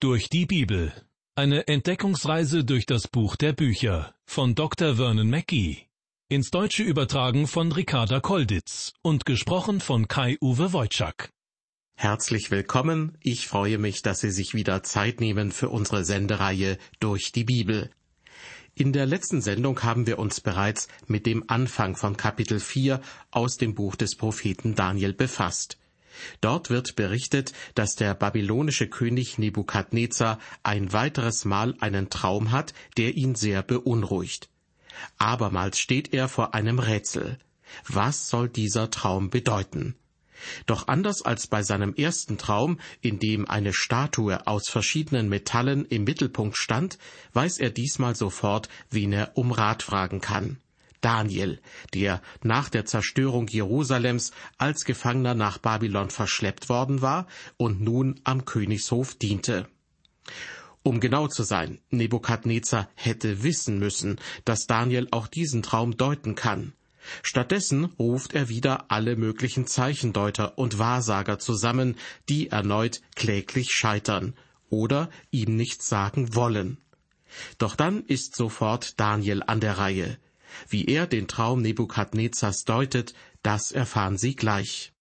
Durch die Bibel. Eine Entdeckungsreise durch das Buch der Bücher von Dr. Vernon Mackey. Ins Deutsche übertragen von Ricarda Kolditz und gesprochen von Kai-Uwe Wojczak. Herzlich willkommen. Ich freue mich, dass Sie sich wieder Zeit nehmen für unsere Sendereihe Durch die Bibel. In der letzten Sendung haben wir uns bereits mit dem Anfang von Kapitel 4 aus dem Buch des Propheten Daniel befasst. Dort wird berichtet, dass der babylonische König Nebukadnezar ein weiteres Mal einen Traum hat, der ihn sehr beunruhigt. Abermals steht er vor einem Rätsel. Was soll dieser Traum bedeuten? Doch anders als bei seinem ersten Traum, in dem eine Statue aus verschiedenen Metallen im Mittelpunkt stand, weiß er diesmal sofort, wen er um Rat fragen kann. Daniel, der nach der Zerstörung Jerusalems als Gefangener nach Babylon verschleppt worden war und nun am Königshof diente. Um genau zu sein, Nebukadnezar hätte wissen müssen, dass Daniel auch diesen Traum deuten kann. Stattdessen ruft er wieder alle möglichen Zeichendeuter und Wahrsager zusammen, die erneut kläglich scheitern oder ihm nichts sagen wollen. Doch dann ist sofort Daniel an der Reihe. Wie er den Traum Nebukadnezars deutet, das erfahren Sie gleich.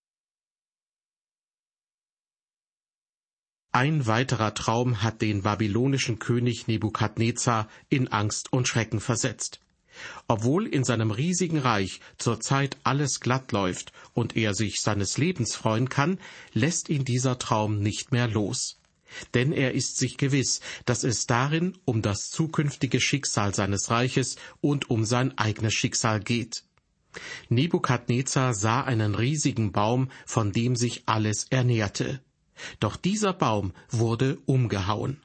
Ein weiterer Traum hat den babylonischen König Nebukadnezar in Angst und Schrecken versetzt. Obwohl in seinem riesigen Reich zurzeit alles glatt läuft und er sich seines Lebens freuen kann, lässt ihn dieser Traum nicht mehr los. Denn er ist sich gewiss, dass es darin um das zukünftige Schicksal seines Reiches und um sein eigenes Schicksal geht. Nebukadnezar sah einen riesigen Baum, von dem sich alles ernährte. Doch dieser Baum wurde umgehauen.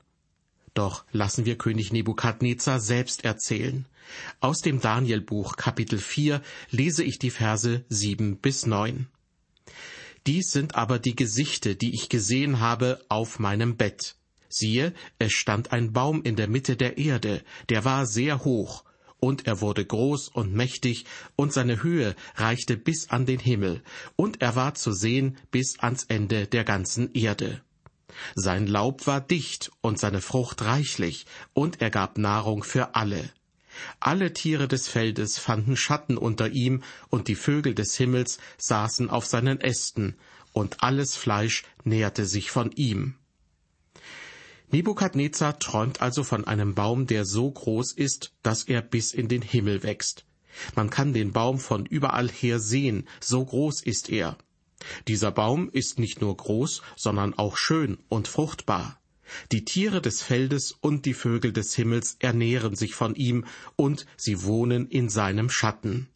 Doch lassen wir König Nebukadnezar selbst erzählen. Aus dem Danielbuch Kapitel 4 lese ich die Verse 7 bis 9. Dies sind aber die Gesichte, die ich gesehen habe auf meinem Bett. Siehe, es stand ein Baum in der Mitte der Erde, der war sehr hoch, und er wurde groß und mächtig, und seine Höhe reichte bis an den Himmel, und er war zu sehen bis ans Ende der ganzen Erde. Sein Laub war dicht und seine Frucht reichlich, und er gab Nahrung für alle. Alle Tiere des Feldes fanden Schatten unter ihm, und die Vögel des Himmels saßen auf seinen Ästen, und alles Fleisch nährte sich von ihm. Nebukadnezar träumt also von einem Baum, der so groß ist, dass er bis in den Himmel wächst. Man kann den Baum von überall her sehen, so groß ist er. Dieser Baum ist nicht nur groß, sondern auch schön und fruchtbar. Die Tiere des Feldes und die Vögel des Himmels ernähren sich von ihm, und sie wohnen in seinem Schatten.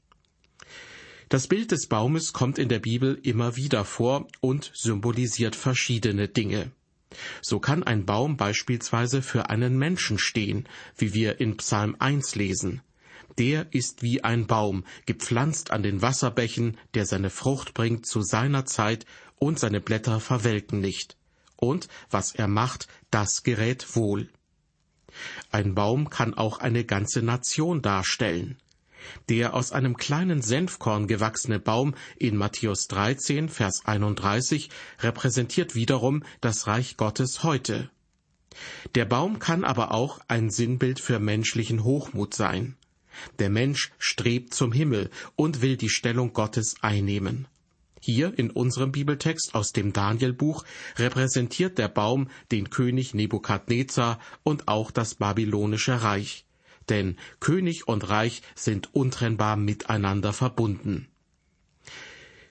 Das Bild des Baumes kommt in der Bibel immer wieder vor und symbolisiert verschiedene Dinge. So kann ein Baum beispielsweise für einen Menschen stehen, wie wir in Psalm 1 lesen. Der ist wie ein Baum, gepflanzt an den Wasserbächen, der seine Frucht bringt zu seiner Zeit und seine Blätter verwelken nicht und was er macht, das gerät wohl. Ein Baum kann auch eine ganze Nation darstellen. Der aus einem kleinen Senfkorn gewachsene Baum in Matthäus 13, Vers 31 repräsentiert wiederum das Reich Gottes heute. Der Baum kann aber auch ein Sinnbild für menschlichen Hochmut sein. Der Mensch strebt zum Himmel und will die Stellung Gottes einnehmen. Hier in unserem Bibeltext aus dem Danielbuch repräsentiert der Baum den König Nebukadnezar und auch das babylonische Reich. Denn König und Reich sind untrennbar miteinander verbunden.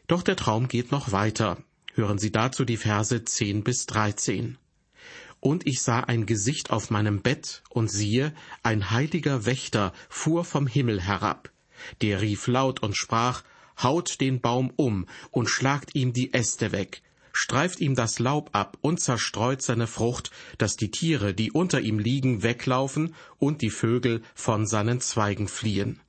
Doch der Traum geht noch weiter. Hören Sie dazu die Verse 10 bis 13. Und ich sah ein Gesicht auf meinem Bett, und siehe, ein heiliger Wächter fuhr vom Himmel herab. Der rief laut und sprach, haut den Baum um und schlagt ihm die Äste weg, streift ihm das Laub ab und zerstreut seine Frucht, dass die Tiere, die unter ihm liegen, weglaufen und die Vögel von seinen Zweigen fliehen.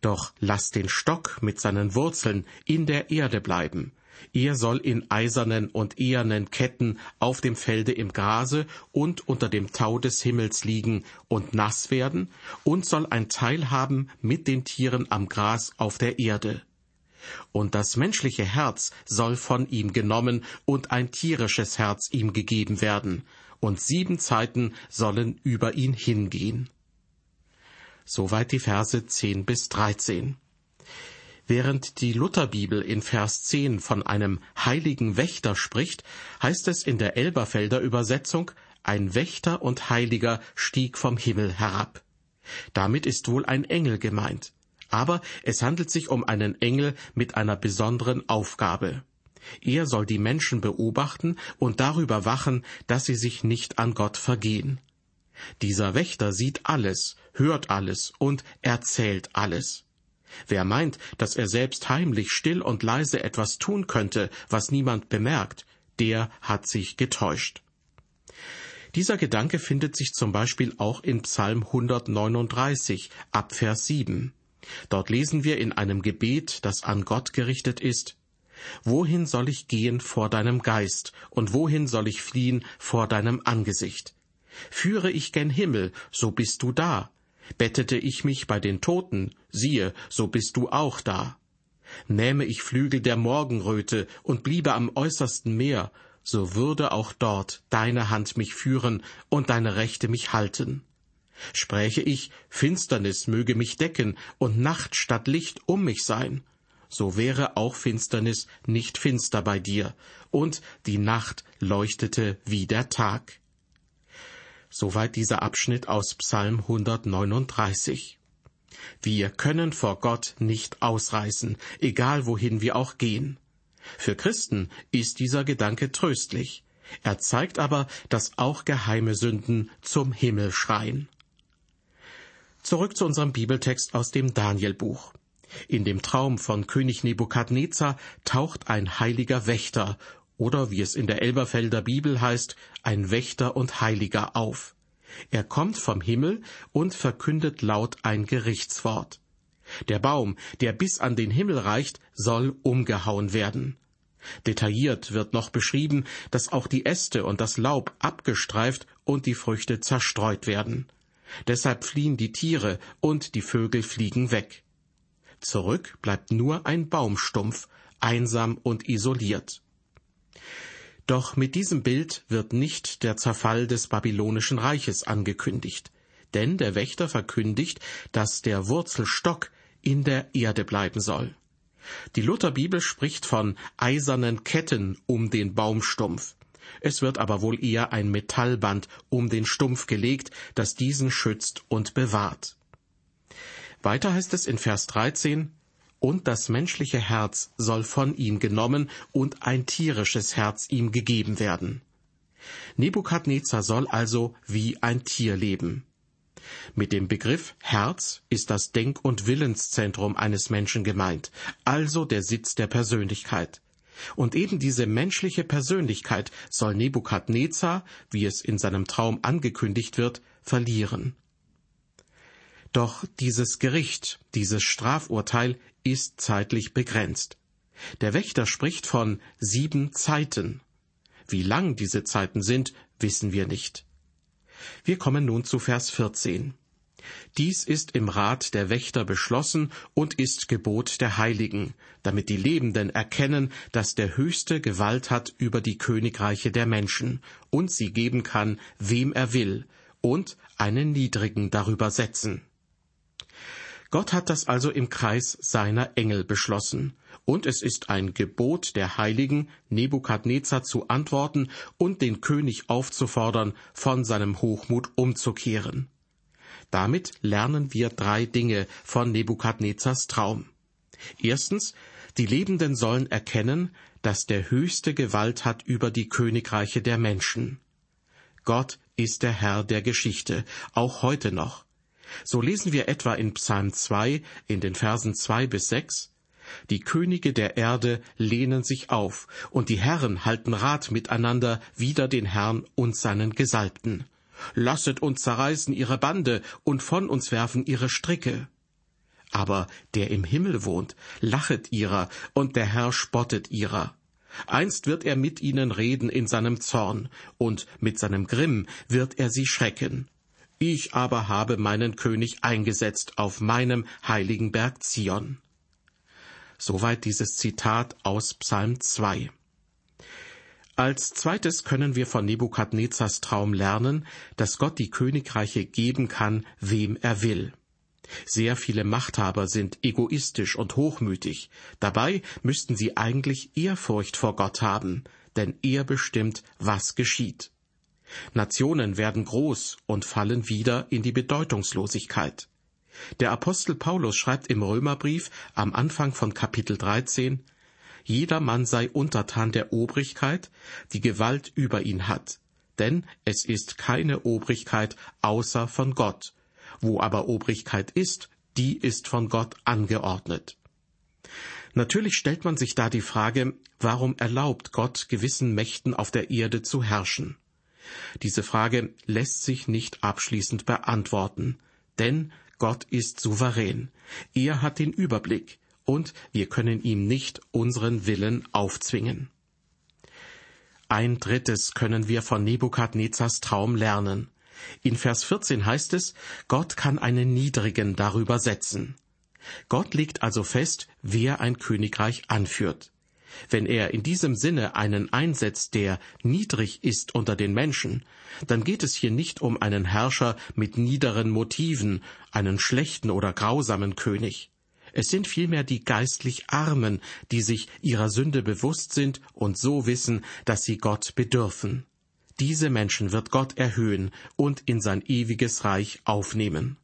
Doch lasst den Stock mit seinen Wurzeln in der Erde bleiben. Er soll in eisernen und ehernen Ketten auf dem Felde im Grase und unter dem Tau des Himmels liegen und nass werden und soll ein Teil haben mit den Tieren am Gras auf der Erde und das menschliche Herz soll von ihm genommen und ein tierisches Herz ihm gegeben werden, und sieben Zeiten sollen über ihn hingehen. Soweit die Verse 10 bis 13. Während die Lutherbibel in Vers 10 von einem heiligen Wächter spricht, heißt es in der Elberfelder Übersetzung, ein Wächter und Heiliger stieg vom Himmel herab. Damit ist wohl ein Engel gemeint. Aber es handelt sich um einen Engel mit einer besonderen Aufgabe. Er soll die Menschen beobachten und darüber wachen, dass sie sich nicht an Gott vergehen. Dieser Wächter sieht alles, hört alles und erzählt alles. Wer meint, dass er selbst heimlich still und leise etwas tun könnte, was niemand bemerkt, der hat sich getäuscht. Dieser Gedanke findet sich zum Beispiel auch in Psalm 139 ab Vers 7. Dort lesen wir in einem Gebet, das an Gott gerichtet ist, Wohin soll ich gehen vor deinem Geist, und wohin soll ich fliehen vor deinem Angesicht? Führe ich gen Himmel, so bist du da. Bettete ich mich bei den Toten, siehe, so bist du auch da. Nähme ich Flügel der Morgenröte und bliebe am äußersten Meer, so würde auch dort deine Hand mich führen und deine Rechte mich halten. Spräche ich, Finsternis möge mich decken und Nacht statt Licht um mich sein, so wäre auch Finsternis nicht finster bei dir, und die Nacht leuchtete wie der Tag. Soweit dieser Abschnitt aus Psalm 139. Wir können vor Gott nicht ausreißen, egal wohin wir auch gehen. Für Christen ist dieser Gedanke tröstlich. Er zeigt aber, dass auch geheime Sünden zum Himmel schreien. Zurück zu unserem Bibeltext aus dem Danielbuch. In dem Traum von König Nebukadnezar taucht ein heiliger Wächter oder wie es in der Elberfelder Bibel heißt, ein Wächter und Heiliger auf. Er kommt vom Himmel und verkündet laut ein Gerichtswort. Der Baum, der bis an den Himmel reicht, soll umgehauen werden. Detailliert wird noch beschrieben, dass auch die Äste und das Laub abgestreift und die Früchte zerstreut werden. Deshalb fliehen die Tiere und die Vögel fliegen weg. Zurück bleibt nur ein Baumstumpf, einsam und isoliert. Doch mit diesem Bild wird nicht der Zerfall des babylonischen Reiches angekündigt, denn der Wächter verkündigt, dass der Wurzelstock in der Erde bleiben soll. Die Lutherbibel spricht von eisernen Ketten um den Baumstumpf. Es wird aber wohl eher ein Metallband um den Stumpf gelegt, das diesen schützt und bewahrt. Weiter heißt es in Vers 13, und das menschliche Herz soll von ihm genommen und ein tierisches Herz ihm gegeben werden. Nebukadnezar soll also wie ein Tier leben. Mit dem Begriff Herz ist das Denk- und Willenszentrum eines Menschen gemeint, also der Sitz der Persönlichkeit. Und eben diese menschliche Persönlichkeit soll Nebukadnezar, wie es in seinem Traum angekündigt wird, verlieren. Doch dieses Gericht, dieses Strafurteil ist zeitlich begrenzt. Der Wächter spricht von sieben Zeiten. Wie lang diese Zeiten sind, wissen wir nicht. Wir kommen nun zu Vers 14. Dies ist im Rat der Wächter beschlossen und ist Gebot der Heiligen, damit die Lebenden erkennen, dass der Höchste Gewalt hat über die Königreiche der Menschen und sie geben kann, wem er will, und einen Niedrigen darüber setzen. Gott hat das also im Kreis seiner Engel beschlossen, und es ist ein Gebot der Heiligen, Nebukadnezar zu antworten und den König aufzufordern, von seinem Hochmut umzukehren. Damit lernen wir drei Dinge von Nebukadnezars Traum. Erstens, die Lebenden sollen erkennen, dass der Höchste Gewalt hat über die Königreiche der Menschen. Gott ist der Herr der Geschichte, auch heute noch. So lesen wir etwa in Psalm 2 in den Versen 2 bis 6, Die Könige der Erde lehnen sich auf, und die Herren halten Rat miteinander wider den Herrn und seinen Gesalbten. Lasset uns zerreißen ihre Bande und von uns werfen ihre Stricke. Aber der im Himmel wohnt, lachet ihrer, und der Herr spottet ihrer. Einst wird er mit ihnen reden in seinem Zorn, und mit seinem Grimm wird er sie schrecken. Ich aber habe meinen König eingesetzt auf meinem heiligen Berg Zion. Soweit dieses Zitat aus Psalm 2. Als zweites können wir von Nebukadnezars Traum lernen, dass Gott die Königreiche geben kann, wem er will. Sehr viele Machthaber sind egoistisch und hochmütig. Dabei müssten sie eigentlich Ehrfurcht vor Gott haben, denn er bestimmt, was geschieht. Nationen werden groß und fallen wieder in die Bedeutungslosigkeit. Der Apostel Paulus schreibt im Römerbrief am Anfang von Kapitel 13, jeder Mann sei untertan der Obrigkeit, die Gewalt über ihn hat. Denn es ist keine Obrigkeit außer von Gott. Wo aber Obrigkeit ist, die ist von Gott angeordnet. Natürlich stellt man sich da die Frage, warum erlaubt Gott gewissen Mächten auf der Erde zu herrschen? Diese Frage lässt sich nicht abschließend beantworten, denn Gott ist souverän. Er hat den Überblick und wir können ihm nicht unseren Willen aufzwingen. Ein drittes können wir von Nebukadnezars Traum lernen. In Vers 14 heißt es, Gott kann einen Niedrigen darüber setzen. Gott legt also fest, wer ein Königreich anführt. Wenn er in diesem Sinne einen einsetzt, der niedrig ist unter den Menschen, dann geht es hier nicht um einen Herrscher mit niederen Motiven, einen schlechten oder grausamen König. Es sind vielmehr die geistlich Armen, die sich ihrer Sünde bewusst sind und so wissen, dass sie Gott bedürfen. Diese Menschen wird Gott erhöhen und in sein ewiges Reich aufnehmen.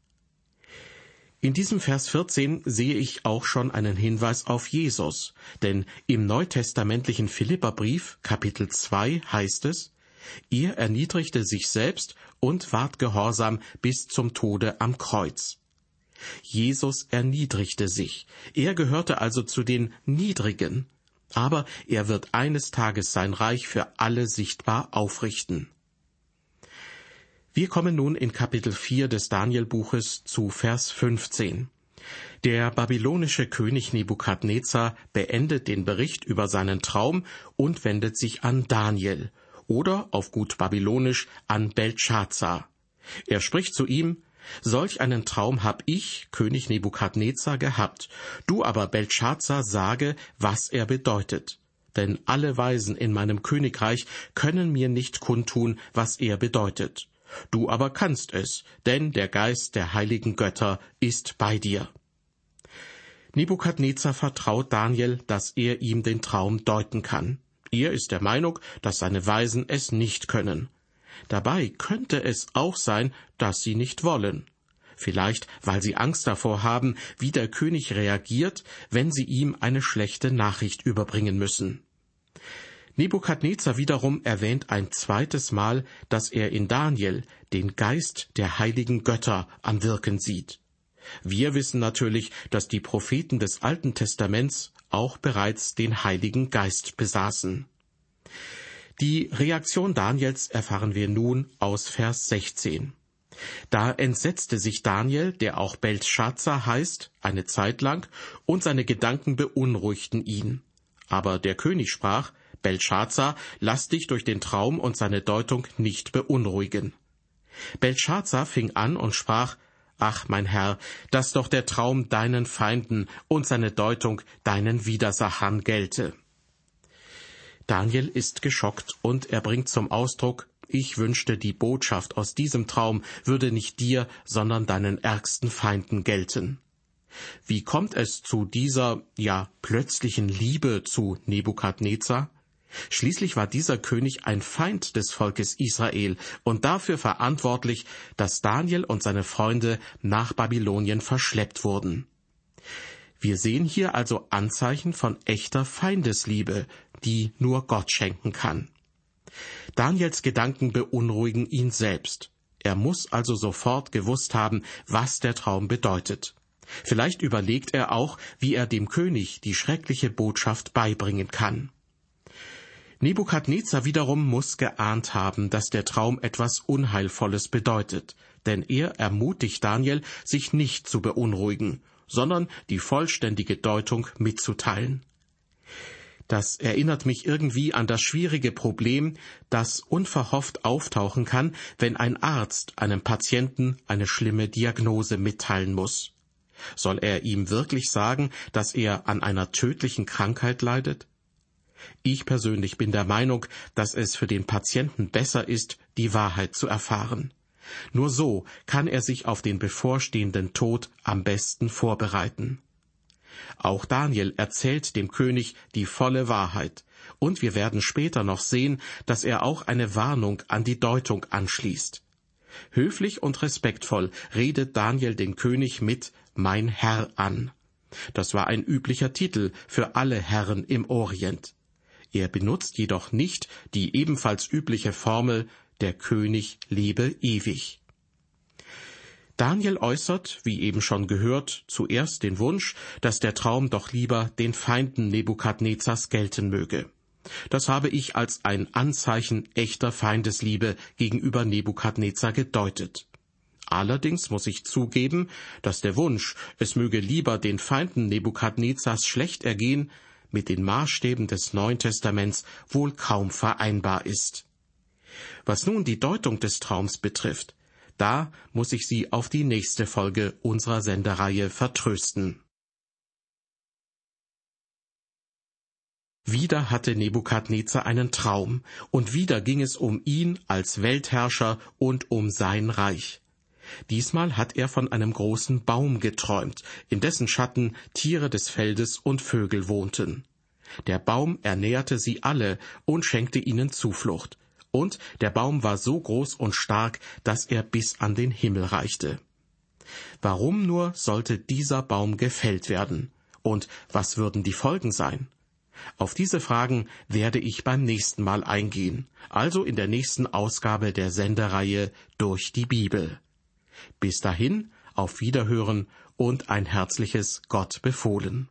In diesem Vers 14 sehe ich auch schon einen Hinweis auf Jesus, denn im neutestamentlichen Philipperbrief Kapitel 2 heißt es, er erniedrigte sich selbst und ward gehorsam bis zum Tode am Kreuz. Jesus erniedrigte sich. Er gehörte also zu den Niedrigen. Aber er wird eines Tages sein Reich für alle sichtbar aufrichten. Wir kommen nun in Kapitel 4 des Danielbuches zu Vers 15. Der babylonische König Nebukadnezar beendet den Bericht über seinen Traum und wendet sich an Daniel oder auf gut babylonisch an Belshazzar. Er spricht zu ihm, Solch einen Traum hab ich, König Nebukadnezar, gehabt. Du aber, Belshazzar, sage, was er bedeutet. Denn alle Weisen in meinem Königreich können mir nicht kundtun, was er bedeutet. Du aber kannst es, denn der Geist der heiligen Götter ist bei dir. Nebukadnezar vertraut Daniel, dass er ihm den Traum deuten kann. Er ist der Meinung, dass seine Weisen es nicht können. Dabei könnte es auch sein, dass sie nicht wollen. Vielleicht, weil sie Angst davor haben, wie der König reagiert, wenn sie ihm eine schlechte Nachricht überbringen müssen. Nebukadnezar wiederum erwähnt ein zweites Mal, dass er in Daniel den Geist der heiligen Götter am Wirken sieht. Wir wissen natürlich, dass die Propheten des Alten Testaments auch bereits den Heiligen Geist besaßen. Die Reaktion Daniels erfahren wir nun aus Vers 16. Da entsetzte sich Daniel, der auch Belshazzar heißt, eine Zeit lang, und seine Gedanken beunruhigten ihn. Aber der König sprach, Belshazzar, lass dich durch den Traum und seine Deutung nicht beunruhigen. Belshazzar fing an und sprach, Ach, mein Herr, dass doch der Traum deinen Feinden und seine Deutung deinen Widersachern gelte. Daniel ist geschockt und er bringt zum Ausdruck, ich wünschte, die Botschaft aus diesem Traum würde nicht dir, sondern deinen ärgsten Feinden gelten. Wie kommt es zu dieser, ja, plötzlichen Liebe zu Nebukadnezar? Schließlich war dieser König ein Feind des Volkes Israel und dafür verantwortlich, dass Daniel und seine Freunde nach Babylonien verschleppt wurden. Wir sehen hier also Anzeichen von echter Feindesliebe, die nur Gott schenken kann. Daniels Gedanken beunruhigen ihn selbst. Er muss also sofort gewusst haben, was der Traum bedeutet. Vielleicht überlegt er auch, wie er dem König die schreckliche Botschaft beibringen kann. Nebukadnezar wiederum muss geahnt haben, dass der Traum etwas Unheilvolles bedeutet, denn er ermutigt Daniel, sich nicht zu beunruhigen sondern die vollständige Deutung mitzuteilen. Das erinnert mich irgendwie an das schwierige Problem, das unverhofft auftauchen kann, wenn ein Arzt einem Patienten eine schlimme Diagnose mitteilen muss. Soll er ihm wirklich sagen, dass er an einer tödlichen Krankheit leidet? Ich persönlich bin der Meinung, dass es für den Patienten besser ist, die Wahrheit zu erfahren. Nur so kann er sich auf den bevorstehenden Tod am besten vorbereiten. Auch Daniel erzählt dem König die volle Wahrheit, und wir werden später noch sehen, dass er auch eine Warnung an die Deutung anschließt. Höflich und respektvoll redet Daniel den König mit Mein Herr an. Das war ein üblicher Titel für alle Herren im Orient. Er benutzt jedoch nicht die ebenfalls übliche Formel Der König lebe ewig. Daniel äußert, wie eben schon gehört, zuerst den Wunsch, dass der Traum doch lieber den Feinden Nebukadnezars gelten möge. Das habe ich als ein Anzeichen echter Feindesliebe gegenüber Nebukadnezar gedeutet. Allerdings muss ich zugeben, dass der Wunsch, es möge lieber den Feinden Nebukadnezars schlecht ergehen, mit den Maßstäben des Neuen Testaments wohl kaum vereinbar ist. Was nun die Deutung des Traums betrifft, da muss ich Sie auf die nächste Folge unserer Sendereihe vertrösten. Wieder hatte Nebukadnezar einen Traum, und wieder ging es um ihn als Weltherrscher und um sein Reich. Diesmal hat er von einem großen Baum geträumt, in dessen Schatten Tiere des Feldes und Vögel wohnten. Der Baum ernährte sie alle und schenkte ihnen Zuflucht, und der Baum war so groß und stark, dass er bis an den Himmel reichte. Warum nur sollte dieser Baum gefällt werden? Und was würden die Folgen sein? Auf diese Fragen werde ich beim nächsten Mal eingehen, also in der nächsten Ausgabe der Sendereihe durch die Bibel. Bis dahin, auf Wiederhören und ein herzliches Gott befohlen.